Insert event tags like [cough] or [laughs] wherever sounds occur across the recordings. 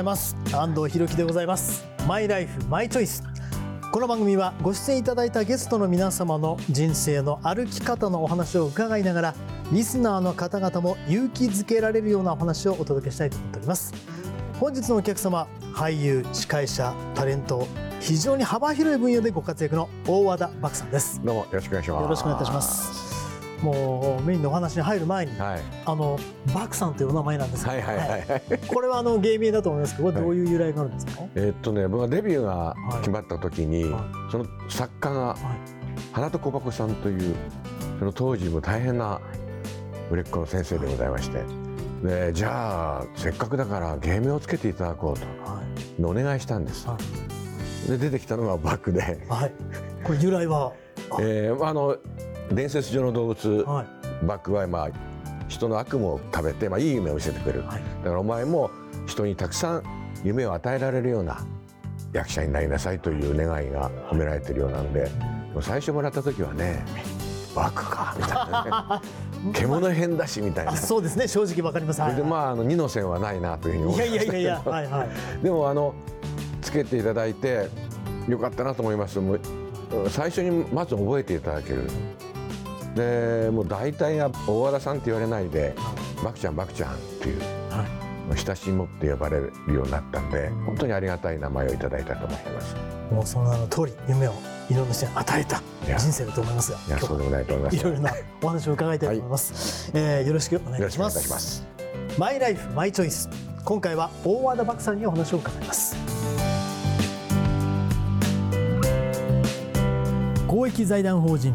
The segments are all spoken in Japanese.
ございます。安藤博樹でございます。マイライフマイチョイス。この番組はご出演いただいたゲストの皆様の人生の歩き方のお話を伺いながらリスナーの方々も勇気づけられるようなお話をお届けしたいと思っております。本日のお客様俳優司会者タレント非常に幅広い分野でご活躍の大和田漠さんです。どうもよろしくお願いします。よろしくお願いいたしますもうメインのお話に入る前に、はい。あのバクさんというお名前なんですけど、はいはいはいはい。これはあの芸名だと思いますけど、これどういう由来があるんですか？えーっとね僕はデビューが決まった時に、はその作家がはい。花と小箱さんというその当時も大変な売れっ子の先生でございましてでじゃあせっかくだから芸名をつけていただこうはい。とお願いしたんです。はで出てきたのがバックで、はい。これ由来は？[laughs] えーあの伝説上の動物はい。バックはまあ人の悪夢を食べて、まあ、いい夢を見せてくれるはい。だからお前も人にたくさん夢を与えられるような役者になりなさいという願いが込められてるようなんで、最初もらった時はね「バクか」みたいなね「[laughs] 獣編だし」みたいな。あ、そうですね。正直わかります。はいでまああの二の線はないなというふうに思いやいいましたけどやいやいや。はいはい。[laughs] でもあのつけていただいてよかったなと思いますもう最初にまず覚えていただけるでもう大体が大和田さんって言われないで「バクちゃんバクちゃん」っていうはい。親しみ持って呼ばれるようになったんで本当にありがたい名前をいただいたと思いますもうその名の通り夢をいろんな人に与えたや人生だと思いますが。いやそうでもないと思いますいろいろなお話を伺いたいと思います。えーよろしくお願いしますマイライフマイチョイス。今回は大和田漠さんにお話を伺います。公益財団法人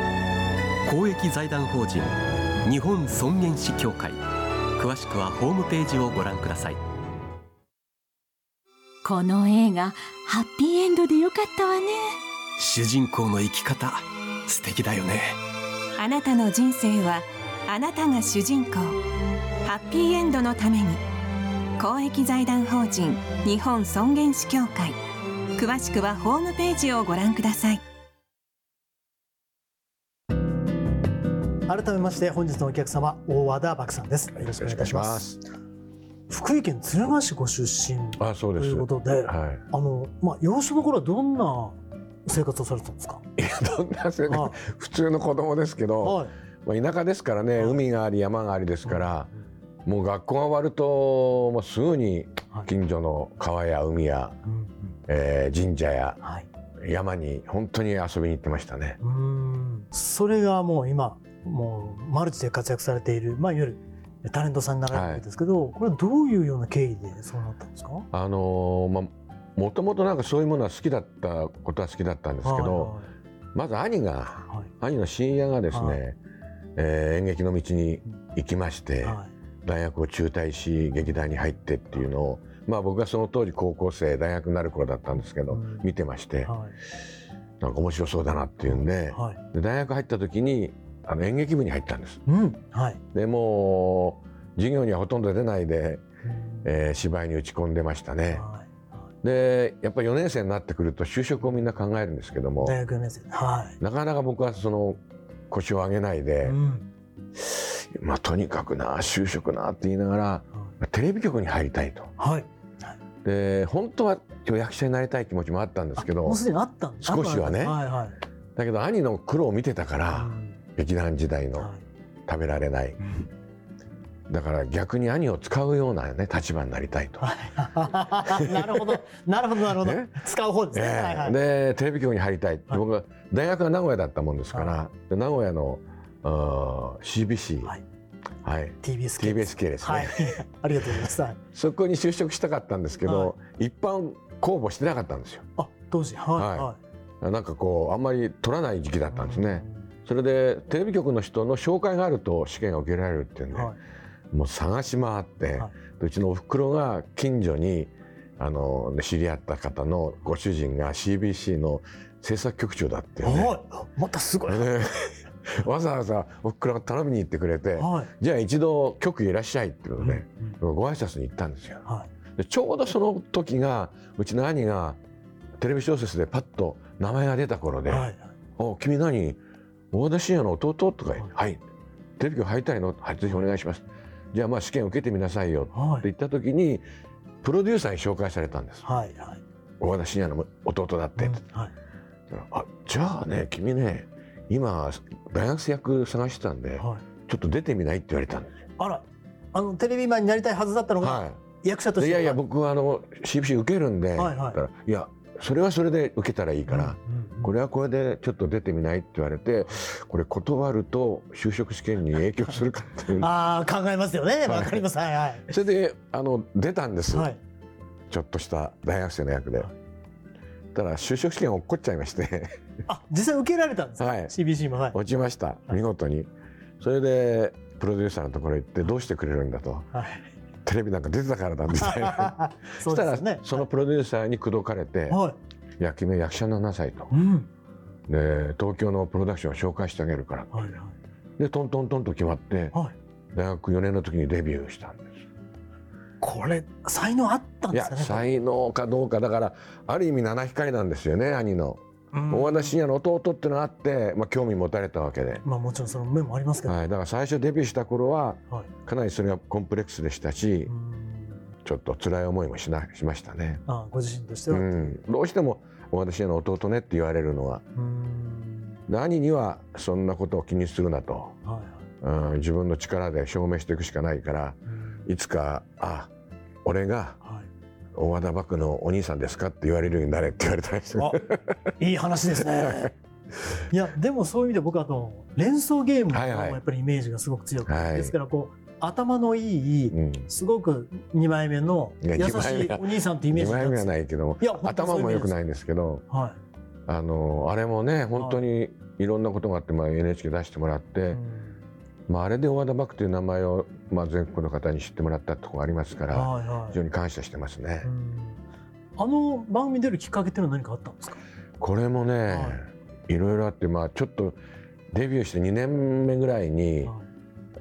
公益財団法人日本尊厳死協会。詳しくはホームページをご覧ください。この映画ハッピーエンドでよかったわね。主人公の生き方素敵だよね。あなたの人生はあなたが主人公。ハッピーエンドのために。公益財団法人日本尊厳死協会。詳しくはホームページをご覧ください改めまして本日のお客様大和田漠さんです。よろしくお願いいたします。福井県敦賀市ご出身あそうですということで、はあのまあ幼少の頃はどんな生活をされてたんですか？いいやどんな生活？はい普通の子供ですけど、はい。まあ、田舎ですからねはい海があり山がありですから、もう学校が終わるともうすぐにはい近所の川や海や、うんうんえー神社やはい。山に本当に遊びに行ってましたね。それがもう今もうマルチで活躍されているまあいわゆるタレントさんになられるわけですけど、これはどういうような経緯でそうなったんですか？あのーまあもともとなんかそういうものは好きだったことは好きだったんですけど、まず兄がはい。はい兄の親友がですね、はい。えー演劇の道に行きまして、はい。大学を中退し劇団に入ってっていうのを、まあ、僕がその当時高校生大学になる頃だったんですけど、うん。見てましてはい。なんか面白そうだなっていうんではい。で大学入った時にあの演劇部に入ったんです。うんはい。でもう授業にはほとんど出ないで、えー芝居に打ち込んでましたね。はいでやっぱり4年生になってくると就職をみんな考えるんですけども大学4年生はい。なかなか僕はその腰を上げないで、うんまあ、とにかくな就職なって言いながらテレビ局に入りたいと。はい。で本当は役者になりたい気持ちもあったんですけどもうすでにあったんです少しはねはいはい。だけど兄の苦労を見てたから、うん劇団時代のはい。食べられない、だから逆に兄を使うようなね立場になりたいと。[laughs] なるほど、なるほど、なるほど。ね？使う方ですね。ええ。はいはい。でテレビ局に入りたい、はい。僕は大学が名古屋だったもんですから、で名古屋の CBC、ははい。い TBS 系です。ね、はい。[laughs] ありがとうございます。はい。そこに就職したかったんですけど、一般公募してなかったんですよ。あ、当時、はいはい。はなんかこうあんまり取らない時期だったんですね。それでテレビ局の人の紹介があると試験が受けられるっていうんで、はもう探し回って、はでうちのおふくろが近所にあの知り合った方のご主人が CBC の制作局長だっていうねはい。またすごい、でわざわざ僕らが頼みに行ってくれて、はい。じゃあ一度局へいらっしゃいっていうことで、うんご挨拶に行ったんですよ。はでちょうどその時がうちの兄がテレビ小説でパッと名前が出た頃で「いはい。お君何大田信也の弟?」とか言って「はい」テレビ局入りたいの?」はい「ぜひお願いします」じゃあまあ試験受けてみなさいよ」ってはい言った時にプロデューサーに紹介されたんです。はいはい。大田信也の弟だって、うんはい。あじゃあね君ね今大学生役探してたんではい。ちょっと出てみないって言われたんですよ。あらあのテレビマンになりたいはずだったのが、は役者とい、してでいやいや僕はあの CBC 受けるんで、はいはい。だからいやそれはそれで受けたらいいから、うんうんこれはこれでちょっと出てみないって言われてこれ断ると就職試験に影響するかっていう。[laughs] ああ考えますよね。はい。わかります。はいはい。それであの出たんです、はい。ちょっとした大学生の役で。ただ就職試験落っこっちゃいまして。あ実際受けられたんですか、はい。CBC も。はい。落ちました。見事に。それでプロデューサーのところ行ってどうしてくれるんだと。はい。テレビなんか出てたからだみたいな。[laughs] そしたらうですね。そのプロデューサーに口説かれてはい「いや君は役者になりなさい」と。うん「で東京のプロダクションを紹介してあげるから」はいはい。でトントントンと決まってはい。大学4年の時にデビューしたんです。これ才能あったんですかね才能かどうかだからある意味七光なんですよね兄の。うん。大和田信也の弟っていうのがあって、まあ、興味持たれたわけで、まあもちろんその面もありますけど、はい、だから最初デビューした頃ははい。かなりそれがコンプレックスでしたしうん。ちょっと辛い思いもしなしましたね。あご自身としては、うん、どうしても大和田信也の弟ねって言われるのは兄にはそんなことを気にするなと、はいはいうん、自分の力で証明していくしかないからうんいつか「あ俺がはい大和田幕のお兄さんですか?」って言われるようになれって言われたんですよ。あいい話ですね。[laughs] いやでもそういう意味で僕はあの連想ゲームのやっぱりイメージがすごく強くて、はいですからこう頭のいいうん。すごく2枚目の優しいお兄さんってイメー2枚目はジなんです。ないけどもいや頭も良くないんですけどはあのあれもね本当にいろんなことがあって、まあ、NHK 出してもらっい、て、うん。まあ、あれで大和田幕という名前を、まあ、全国の方に知ってもらったところがありますからはいはい。非常に感謝してますね。うん。あの番組出るきっかけっていうのは何かあったんですか？これもね、、はい。ろいろあって、まあ、ちょっとデビューして2年目ぐらいに、はい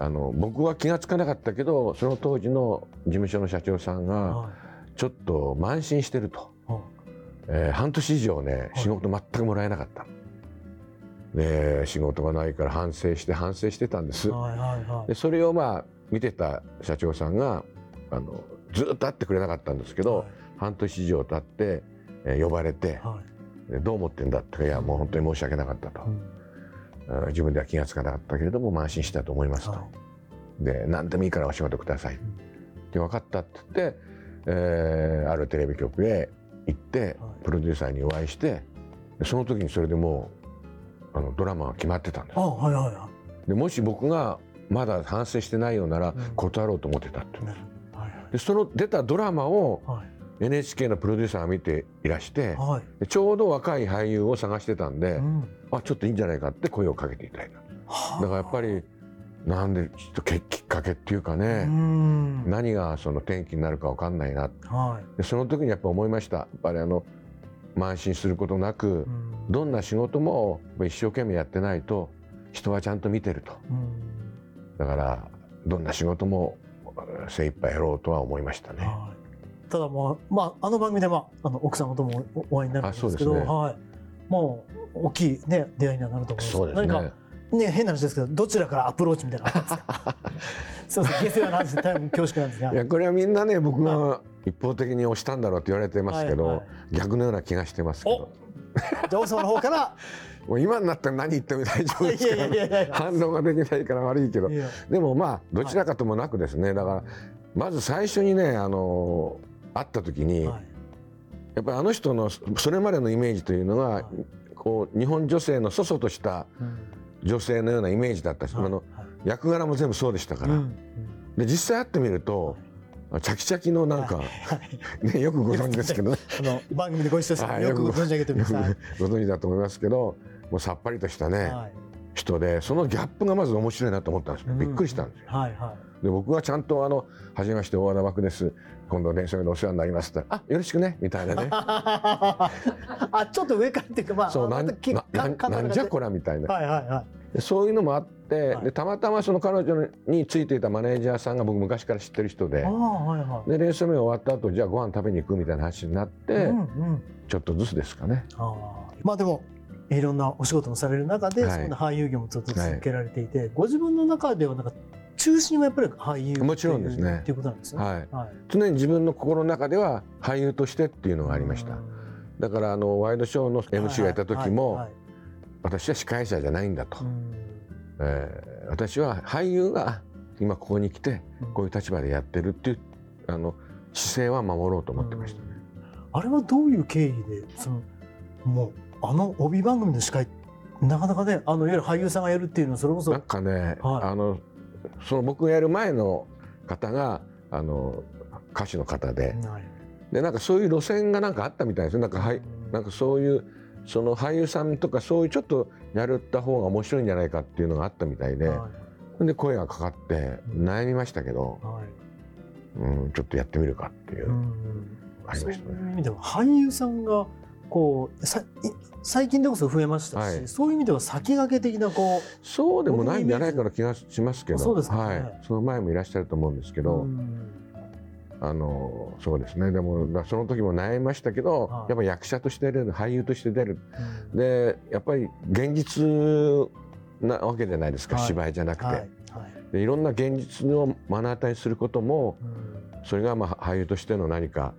あの僕は気が付かなかったけどその当時の事務所の社長さんがはちょっと慢心してると、いはい。えー半年以上ね仕事全くもらえなかった。で仕事がないから反省して反省してたんです。はいはいはい。でそれをまあ見てた社長さんがあのずっと会ってくれなかったんですけど、半年以上経って、えー呼ばれてはい。で「どう思ってんだ?」って「いやもう本当に申し訳なかったと」うん。あ自分では気が付かなかったけれども慢心したと思いますと、はで何でもいいからお仕事ください、で分かったって言って、えーあるテレビ局へ行ってはい。プロデューサーにお会いしてでその時にそれでもうあのドラマが決まってたんです。あはいはいはでもし僕がまだ反省してないようならうん。断ろうと思ってたって言うんです。いはい。でその出たドラマをはい。NHK のプロデューサーが見ていらしてはい。でちょうど若い俳優を探してたんで、うんあちょっといいんじゃないかって声をかけていただいただからやっぱりなんでちょっとけきっかけっていうかうね、ん。何がその転機になるか分かんないな。はい。でその時にやっぱ思いました。やっぱりあの慢心することなくうん。どんな仕事も一生懸命やってないと人はちゃんと見てると。うん。だからどんな仕事もえー精一杯やろうとは思いましたね。はい、ただまあ、まあ、あの番組で、まあ、あの奥様ともおお会いになるんですけどね。はい、もう大きい、ね、出会いにはなると思いますそうですね。何か、ね、変な話ですけどどちらからアプローチみたいなのあったんですか？すいません下世話な話で大変恐縮なんですが。いやこれはみんなね僕が一方的に押したんだろうって言われてますけど、はいはい。逆のような気がしてますけど。じゃあ奥様の方から [laughs] もう今になったら何言っても大丈夫ですから、反論ができないから悪いけど。でもまあどちらかともなくですね、だからまず最初にねあの会った時に、はいやっぱりあの人のそれまでのイメージというのは、はいこう日本女性のそそとしたうん。女性のようなイメージだった。し、はい。あの役柄も全部そうでしたから、うん。で実際会ってみると、チャキチャキのなんか、はい。ね、よくご存知ですけど。ね [laughs] あの番組でご一緒して。よくご存知だと思いますけどもうさっぱりとしたね、はい人人でそのギャップがまず面白いなと思ったんですよ。びっくりしたんですよ。はいはで僕はちゃんとあの「はじめまして大和田漠です。今度連勝でお世話になります」って「あよろしくね」みたいなね。[laughs] あちょっと上からっていうかまあそうなんなんじゃこらみたいな。はいはいはでそういうのもあって、はい。でたまたまその彼女についていたマネージャーさんが僕昔から知ってる人ではいはい。で練習目終わった後じゃあご飯食べに行くみたいな話になって、うんうん。ちょっとずつですかね。ああまあでもいろんなお仕事もされる中で、はい。そこで俳優業もずっと続けられていて、ご自分の中ではなんか中心はやっぱり俳優もちろんですね。っていうことなんですね。はい。はい、常に自分の心の中では俳優としてっていうのがありました。だからあのワイドショーの MC をやった時も、はいはい私は司会者じゃないんだと、うん。えー私は俳優が今ここに来てうん。こういう立場でやってるっていうあの姿勢は守ろうと思ってましたね。あれはどういう経緯でそのもうあの帯番組の司会なかなかねあのいわゆる俳優さんがやるっていうのはそれこそなんかね、はい。あのその僕がやる前の方があの歌手の方で。はい。でなんかそういう路線がなんかあったみたいですよ。なんか,、はい、なんかそういうその俳優さんとかそういうちょっとやるった方が面白いんじゃないかっていうのがあったみたいで、はで声がかかって悩みましたけどい、はい。うん、ちょっとやってみるかっていう。う、ん。ありましたね。そういう意味では俳優さんがこうさい最近でこそ増えましたし、はい。そういう意味では先駆け的なこうそうでもないんじゃないかな気がしますけど。そうですかね。はい、その前もいらっしゃると思うんですけど、うん。あのそうですね。でもだその時も悩みましたけど、はい。やっぱ役者として出る俳優として出る。うん。でやっぱり現実なわけじゃないですか、はい。芝居じゃなくて、はい。はい。でいろんな現実を目の当たりにすることもうん。それがまあ俳優としての何か、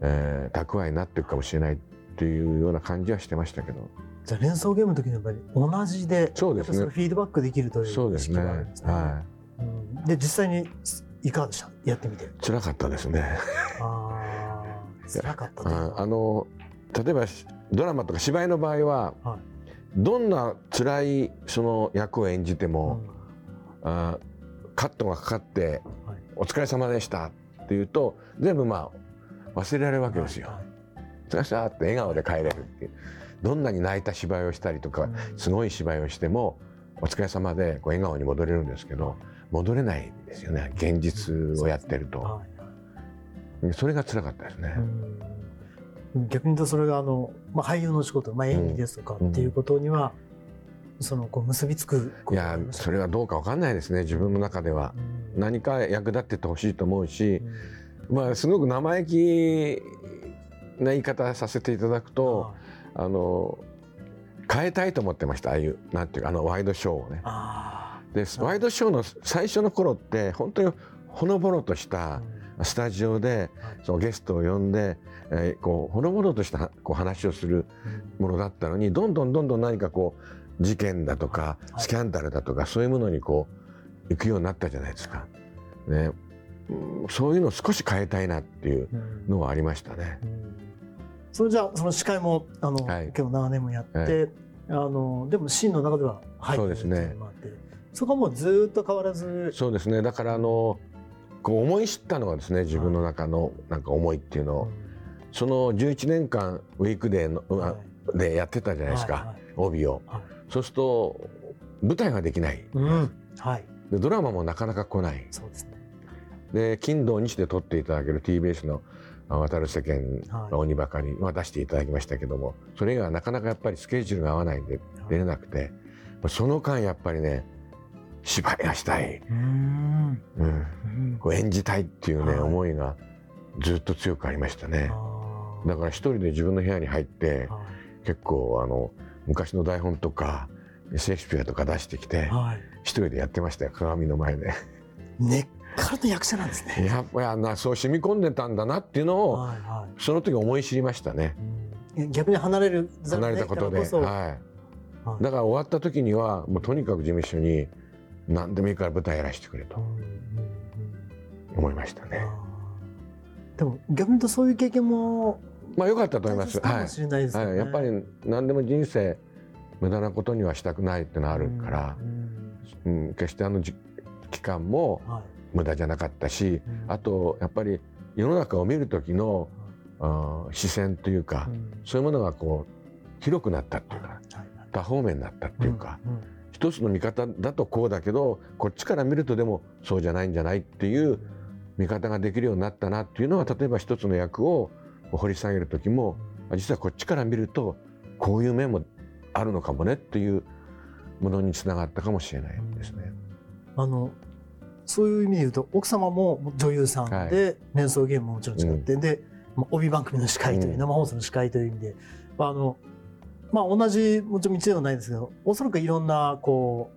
えー蓄えになっていくかもしれないっていうような感じはしてましたけど。じゃあ連想ゲームの時にやっぱり同じでそうですね。フィードバックできるというそうですね。があるんですね。はうん。で実際にいかがでした？やってみて。い辛かったですね。ああ [laughs] 辛かったあの例えばドラマとか芝居の場合は、はい。どんな辛いその役を演じてうも、ん。あカットがかかってはい「お疲れ様でした」っていうと全部まあ忘れられるわけですよ。はいお疲れ様って笑顔で帰れるっていう。どんなに泣いた芝居をしたりとか、うん。すごい芝居をしてもお疲れ様でこう笑顔に戻れるんですけど戻れないんですよね。現実をやってると、それが辛かったですね。うん。逆に言うとそれがあの、まあ、俳優の仕事、まあ、演技ですとかっていうことには、そのこう結びつくこいやそれはどうかわかんないですね。自分の中では。うん。何か役立っててほしいと思うしう、ん。まあすごく生意気な言い方させていただくと、はい。あの変えたいと思ってましたああいうなんていうかあのワイドショーをね。あでワイドショーの最初の頃って本当にほのぼのとしたースタジオでそのゲストを呼んで、えーこうほのぼのとしたこう話をするうん。ものだったのにどんどんどんどん何かこう事件だとかはい。スキャンダルだとかそういうものにこう行くようになったじゃないですか。ね、うんそういうのを少し変えたいなっていううん。のはありましたね。うんそれじゃあその司会もあの、はい。結構長年もやって、はい。あのでもシーンの中では入ってるっていうのもあってそこはもうずっと変わらず。そうですね。だからあのこう思い知ったのがですね自分の中のなんか思いっていうのを、その11年間ウィークデーの、うんあでやってたじゃないですか、はいはい。帯を、はい。そうすると舞台ができない。うん。はい。でドラマもなかなか来ない。そうですね。で金土日で撮っていただける TBS の「渡る世間はい。の鬼ばかり」は出していただきましたけどもそれ以外はなかなかやっぱりスケジュールが合わないんで出れなくてその間やっぱりね芝居がしたい、うん。こう演じたいっていうね、はい。思いがずっと強くありましたね。だから一人で自分の部屋に入ってはい。結構あの昔の台本とかシェイクスピアとか出してきてはい。一人でやってましたよ鏡の前で。根っからの役者なんですね。やっぱりなそう染み込んでたんだなっていうのをはいはい。その時思い知りましたね。うん。逆に離れる離れたことで、はい、はい。だから終わった時にはもうとにかく事務所に何でもいいから舞台やらせてくれと思いましたね。でも逆にとそういう経験もまあ良かったと思います。かもしれないですよね、はい、やっぱり何でも人生無駄なことにはしたくないってのあるから、うん。うん決してあのじ期間もはい無駄じゃなかったし、うん。あとやっぱり世の中を見る時の、視線というか、うん。そういうものがこう広くなったっていうか多方面になったっていうか、一つの見方だとこうだけどこっちから見るとでもそうじゃないんじゃないっていう見方ができるようになったなっていうのは例えば一つの役を掘り下げる時も実はこっちから見るとこういう面もあるのかもねっていうものにつながったかもしれないですね。あのそういう意味で言うと奥様も女優さんで、はい。連想ゲームももちろん違って、で、まあ、帯番組の司会という、うん。生放送の司会という意味で、まああのまあ、同じもちろん道ではないですけどおそらくいろんなこ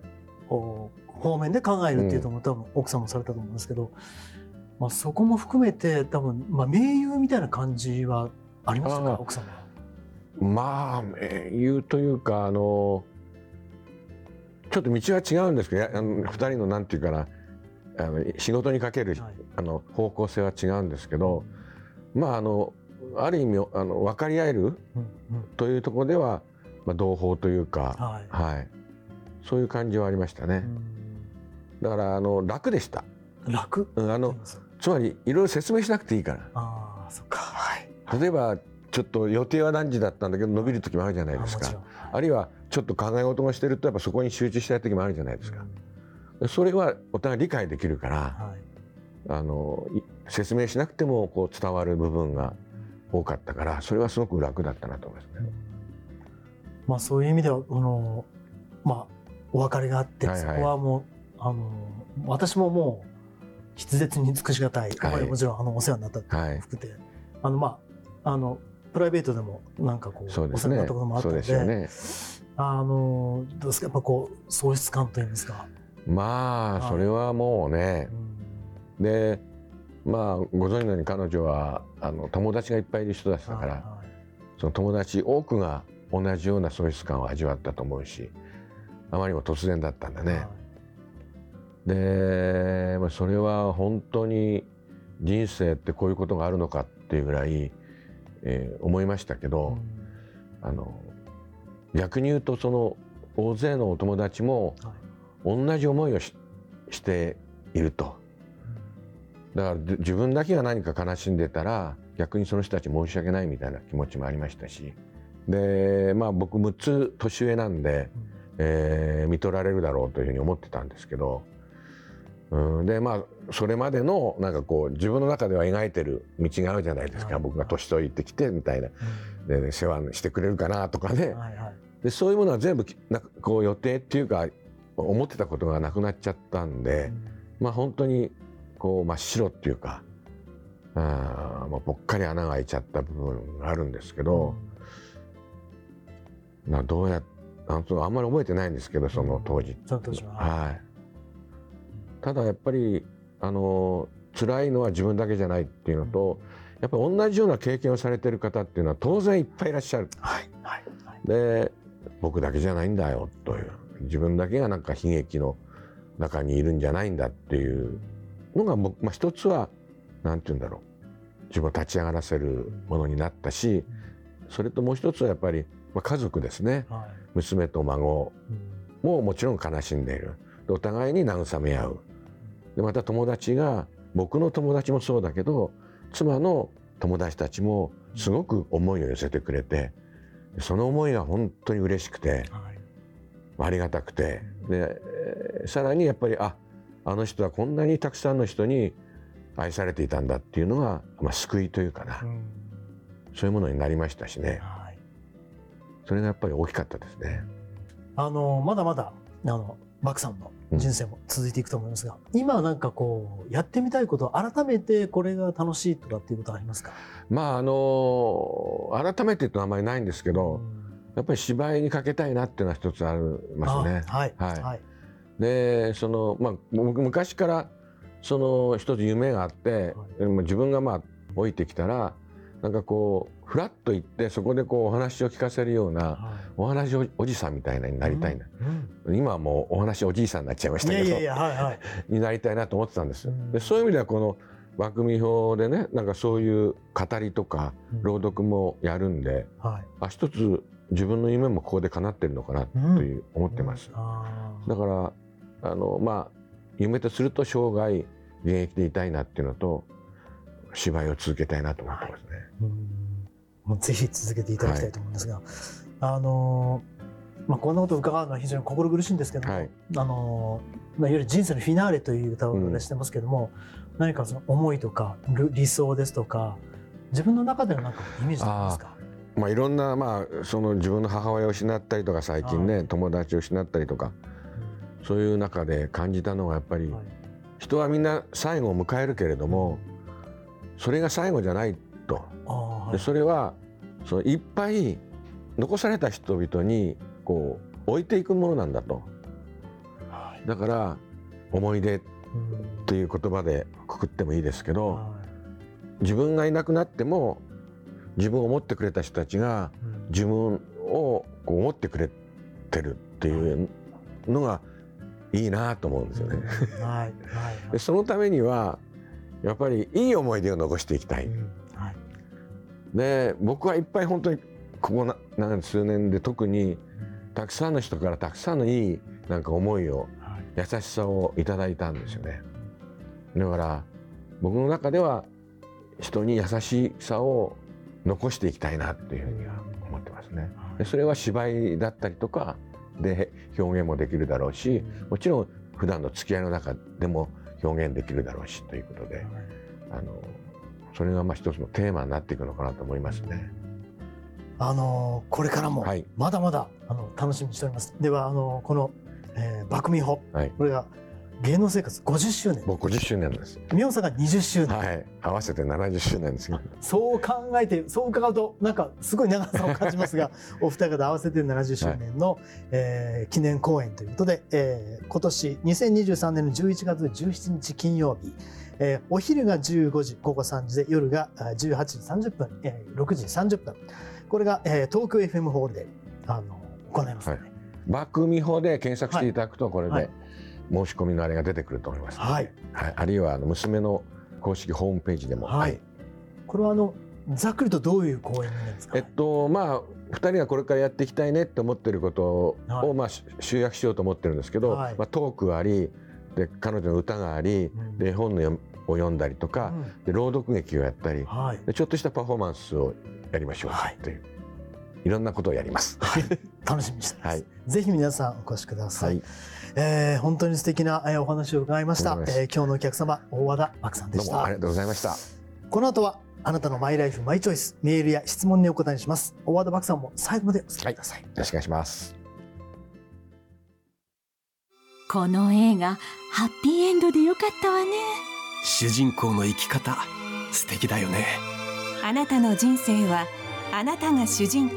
う方面で考えるっていうとも多分奥さんもされたと思うんですけど、まあ、そこも含めて多分、まあ、盟友みたいな感じはありましたか奥様は？まあ英雄というかあのちょっと道は違うんですけどやあの2人のなんていうかなあの仕事にかける、はい。あの方向性は違うんですけどまああのある意味あの分かり合えるうんうん。というところでは、まあ、同胞というか、はい。はい、そういう感じはありましたね。だからあの楽でした。うん楽？うんあのつまりいろいろ説明しなくていいから。ああそっか。はい。例えばちょっと予定は何時だったんだけど伸びる時もあるじゃないですか。あるいはちょっと考え事をしてるとやっぱそこに集中したい時もあるじゃないですかそれはお互い理解できるからはい。あのい説明しなくてもこう伝わる部分が多かったからそれはすごく楽だったなと思いますね。まあそういう意味ではあのまあお別れがあって、はいはい。そこはもうあの私ももう筆舌に尽くしがたい、やっぱりもちろんあのお世話になったっ含めて、あのまああのプライベートでもなんかこうお世話になったこともあったのでですよね。あのどうですか？やっぱこう喪失感というんですか？はいまあそれはもうね。うん。でまあご存知のように彼女はあの友達がいっぱいいる人だったから、その友達多くが同じような喪失感を味わったと思うしあまりにも突然だったんだね。はい。でまあそれは本当に人生ってこういうことがあるのかっていうぐらい、えー思いましたけど、あの逆に言うとその大勢のお友達もはい同じ思いをししていると。だからで自分だけが何か悲しんでたら逆にその人たち申し訳ないみたいな気持ちもありましたし。でまあ僕6つ年上なんで、えー見取られるだろうというふうに思ってたんですけど、うん、でまあそれまでのなんかこう自分の中では描いてる道があるじゃないですか、はい。僕が年取ってきてみたいな。で世話してくれるかなとかね、でそういうものは全部きなんかこう予定っていうか思ってたことがなくなっちゃったんで、まあ本当にこう真っ白っていうかあーまあぽっかり穴が開いちゃった部分があるんですけど、まあどうやあのあんまり覚えてないんですけどその当時、その当時は。はい、ただやっぱりあの辛いのは自分だけじゃないっていうのと、やっぱり同じような経験をされてる方っていうのは当然いっぱいいらっしゃる。はい。はい。はい。で僕だけじゃないんだよという自分だけがなんか悲劇の中にいるんじゃないんだっていうのが僕、まあ、一つは何て言うんだろう。自分を立ち上がらせるものになったしそれともう一つはやっぱり、まあ、家族ですね。はい。娘と孫うん。ももちろん悲しんでいる。でお互いに慰め合う。でまた友達が僕の友達もそうだけど妻の友達たちもすごく思いを寄せてくれてその思いが本当に嬉しくてはいありがたくて。でえーさらにやっぱりああの人はこんなにたくさんの人に愛されていたんだっていうのが、まあ、救いというかな。うん。そういうものになりましたしね。はい。それがやっぱり大きかったですね。あのまだまだあのバクさんの人生も続いていくと思いますが、今なんかこうやってみたいこと改めてこれが楽しいとかっていうことありますか、まああの改めてってあまりないんですけど、やっぱり芝居にかけたいなっていうのは一つありますね。あはいはい。はい。でそのまあ僕昔からその一つ夢があって、でも自分がまあ置いてきたらなんかこうフラッと行ってそこでこうお話を聞かせるようなはお話おおじさんみたいなになりたいな、うん今はもうお話おじいさんになっちゃいましたけどいやはいはい。[laughs] になりたいなと思ってたんです。うん。でそういう意味ではこの番組表でねなんかそういう語りとかうん。朗読もやるんで、はい。あ一つ自分の夢もここで叶ってるのかなという、思ってます。だからあのまあ夢とすると生涯現役でいたいなっていうのと芝居を続けたいなと思ってますね。うん。もうぜひ続けていただきたいと思うんですが、あのまあ、こんなことを伺うのは非常に心苦しいんですけども、はい。あのまあ、いわゆる人生のフィナーレという歌を出してますけども、何かその思いとかる理想ですとか自分の中でのなんかイメージありますか？まあ、いろんな、まあ、その自分の母親を失ったりとか最近ね友達を失ったりとかそういう中で感じたのはやっぱり、はい。人はみんな最後を迎えるけれどもそれが最後じゃないと。はい。でそれはそのいっぱい残された人々にこう置いていくものなんだと。はい。だから思い出うん。という言葉でくくってもいいですけどは自分がいなくなっても自分を思ってくれた人たちが自分を思ってくれてるっていうのがいいなと思うんですよね。うんはいはいでそのためにはやっぱりいい思い出を残していきたい。うんはいで僕はいっぱい本当にここななん数年で特にたくさんの人からたくさんのいいなんか思いをはい優しさをいただいたんですよね。だから僕の中では人に優しさを残していきたいなっていうふうには思ってますね。でそれは芝居だったりとかで表現もできるだろうしもちろん普段の付き合いの中でも表現できるだろうしということであのそれがまあ一つのテーマになっていくのかなと思いますね。あのこれからもはいまだまだあの楽しみにしております。ではあのこの、えー、爆美穂、はいこれが芸能生活50周年、僕50周年です。美穂さんが20周年、はい、合わせて70周年です。よ。そう考えてそう伺うとなんかすごい長さを感じますが [laughs] お二方合わせて70周年の、えー記念公演ということで、えー今年2023年の11月17日金曜日、えーお昼が15時午後3時で夜があ18時30分、えー6時30分。これが、えー東京 FM ホールであの行いますので、爆美穂で検索していただくとこれはい。で申し込みのあれが出てくると思います。ので、はい。はい、あるいはあの娘の公式ホームページでも、はい。これはあのざっくりとどういう公演になるんですか、えっとまあ2人がこれからやっていきたいねって思ってることを、はい。まあ、し集約しようと思ってるんですけど、はい。まあ、トークありで彼女の歌がありうん。で絵本の読を読んだりとか、うん。で朗読劇をやったりはい。でちょっとしたパフォーマンスをやりましょうはいとい。う、い、ろんなことをやります。はい、楽しみにしてます、はい。ぜひ皆さんお越しくださ、はい。い、えー本当に素敵なえーお話を伺いました、ありがとうございえー今日のお客様大和田漠さんでした。どうもありがとうございました。この後はあなたのマイライフマイチョイスメールや質問にお答えします。大和田漠さんも最後までお付き合いください、よろしくお願いします。この映画ハッピーエンドでよかったわね。主人公の生き方素敵だよね。あなたの人生はあなたが主人公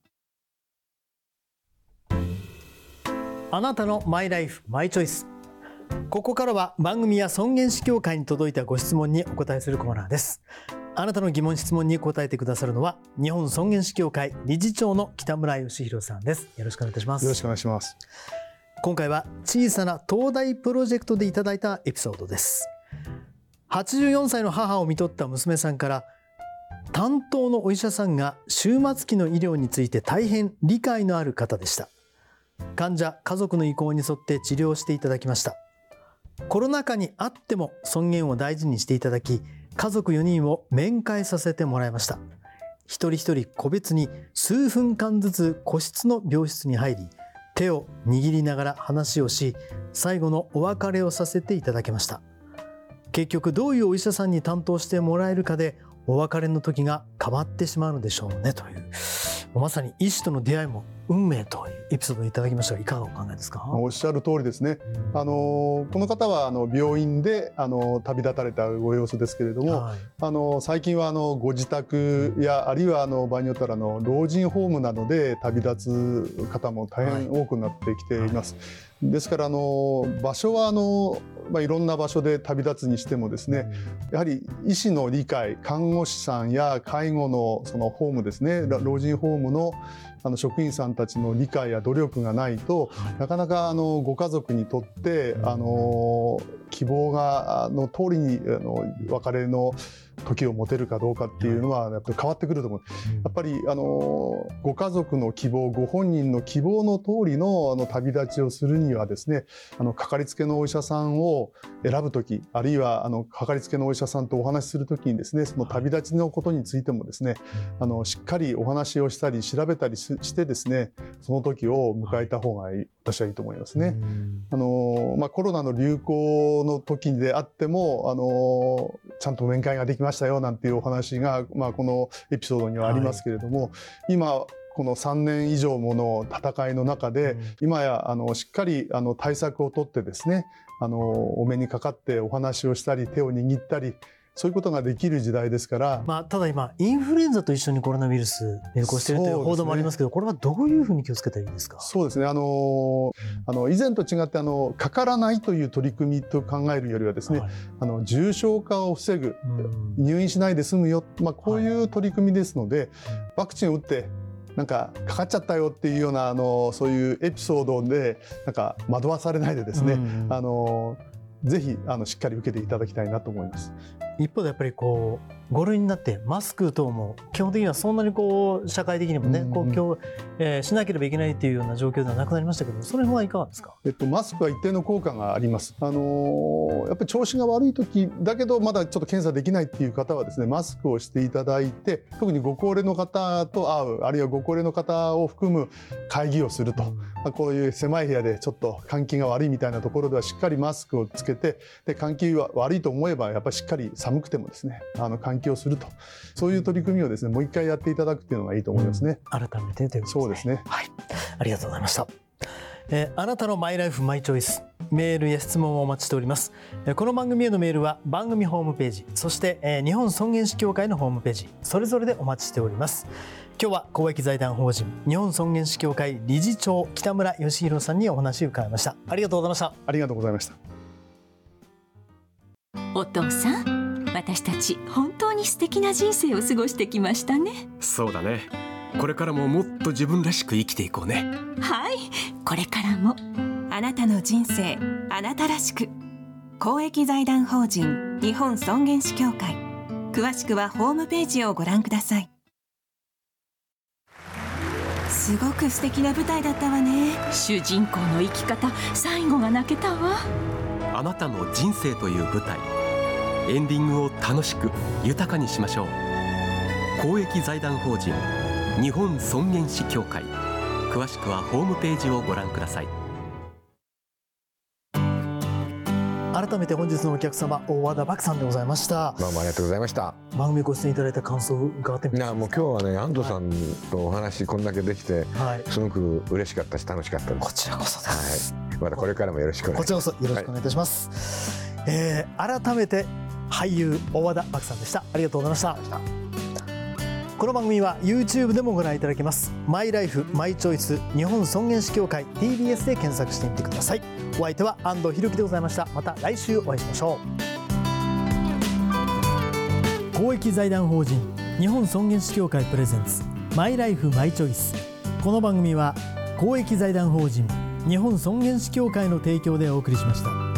あなたのマイライフマイチョイス。ここからは番組や尊厳死協会に届いたご質問にお答えするコーナーです。あなたの疑問質問に答えてくださるのは日本尊厳死協会理事長の北村義弘さんです。よろしくお願いいたします。よろしくお願いします。今回は小さな東大プロジェクトでいただいたエピソードです。84歳の母を看取った娘さんから担当のお医者さんが終末期の医療について大変理解のある方でした患者家族の意向に沿って治療していただきました。コロナ禍にあっても尊厳を大事にしていただき家族4人を面会させてもらいました。一人一人個別に数分間ずつ個室の病室に入り手を握りながら話をし最後のお別れをさせていただきました。結局どういうお医者さんに担当してもらえるかでお別れの時が変わってしまうのでしょうねというまさに医師との出会いも運命というエピソードをいただきましたがいかがお考えですか？おっしゃる通りですね。あのこの方はあの病院であの旅立たれたご様子ですけれども、はい。あの最近はあのご自宅やあるいはあの場合によったらあの老人ホームなどで旅立つ方も大変多くなってきています。ですからあの場所はあのまあ、いろんな場所で旅立つにしてもですねやはり医師の理解看護師さんや介護のそのホームですね老人ホームのあの職員さんたちの理解や努力がないと、なかなかあのご家族にとってあの希望がの通りにあの別れの時を持てるかどうかっていうのはやっぱり変わってくると思う。やっぱりあのご家族の希望ご本人の希望の通りのあの旅立ちをするにはですねあのかかりつけのお医者さんを選ぶ時あるいはあのかかりつけのお医者さんとお話しする時にですねその旅立ちのことについてもですねあのしっかりお話をしたり調べたりしてですねその時を迎えた方がいい、私はいいと思いますね。あのまあ、コロナの流行の時であってもあのちゃんと面会ができましたよなんていうお話が、まあ、このエピソードにはありますけれども、はい、今この3年以上もの戦いの中で、うん、今やあのしっかりあの対策を取ってですねあのお目にかかってお話をしたり手を握ったりそういうことができる時代ですから、まあ、ただ今インフルエンザと一緒にコロナウイルス流行しているという報道もありますけど、ね、これはどういうふうに気をつけたらいいですか？そうですね。あの、あの以前と違ってあのかからないという取り組みと考えるよりはですね、はい、あの重症化を防ぐ、入院しないで済むよ、まあ、こういう取り組みですので、はい、ワクチンを打ってなんかかかっちゃったよっていうようなあのそういうエピソードでなんか惑わされないでですね、あのぜひあのしっかり受けていただきたいなと思います。一方でやっぱりこう5類になってマスク等も基本的にはそんなにこう社会的にもね、こう今日、えー、しなければいけないっていうような状況ではなくなりましたけどその辺はいかがですか、えっと、マスクは一定の効果があります、あのー、やっぱり調子が悪い時だけどまだちょっと検査できないっていう方はですねマスクをしていただいて特にご高齢の方と会うあるいはご高齢の方を含む会議をすると、まあ、こういう狭い部屋でちょっと換気が悪いみたいなところではしっかりマスクをつけてで換気は悪いと思えばやっぱりしっかり寒くてもですねあの換気をすると。そういう取り組みをですねもう一回やっていただくっていうのがいいと思いますね。うん、改めてというそうですね。はい、ありがとうございました。えー、あなたのマイライフマイチョイス。メールや質問をお待ちしております、えー、この番組へのメールは番組ホームページそして、えー、日本尊厳死協会のホームページそれぞれでお待ちしております。今日は公益財団法人日本尊厳死協会理事長北村義弘さんにお話を伺いました。ありがとうございました。ありがとうございました。お父さん私たち本当に素敵な人生を過ごしてきましたね。そうだね。これからももっと自分らしく生きていこうね。はい。これからもあなたの人生あなたらしく。公益財団法人日本尊厳死協会。詳しくはホームページをご覧ください。すごく素敵な舞台だったわね。主人公の生き方最後が泣けたわ。あなたの人生という舞台エンディングを楽しく豊かにしましょう。公益財団法人日本尊厳死協会。詳しくはホームページをご覧ください。改めて本日のお客様大和田漠さんでございました。どうもありがとうございました。番組ご出演いただいた感想を伺ってみていやもう今日はね安藤さんとお話こんだけできて、はい、すごく嬉しかったし楽しかったです。こちらこそです、はい、またこれからもよろしくこちらこそよろしくお願いいたします、はい、えー、改めて俳優大和田漠さんでした。ありがとうございました。この番組は YouTube でもご覧いただけます。マイライフマイチョイス日本尊厳死協会 TBS で検索してみてください。お相手は安藤博樹でございました。また来週お会いしましょう。公益財団法人日本尊厳死協会プレゼンツマイライフマイチョイス。この番組は公益財団法人日本尊厳死協会の提供でお送りしました。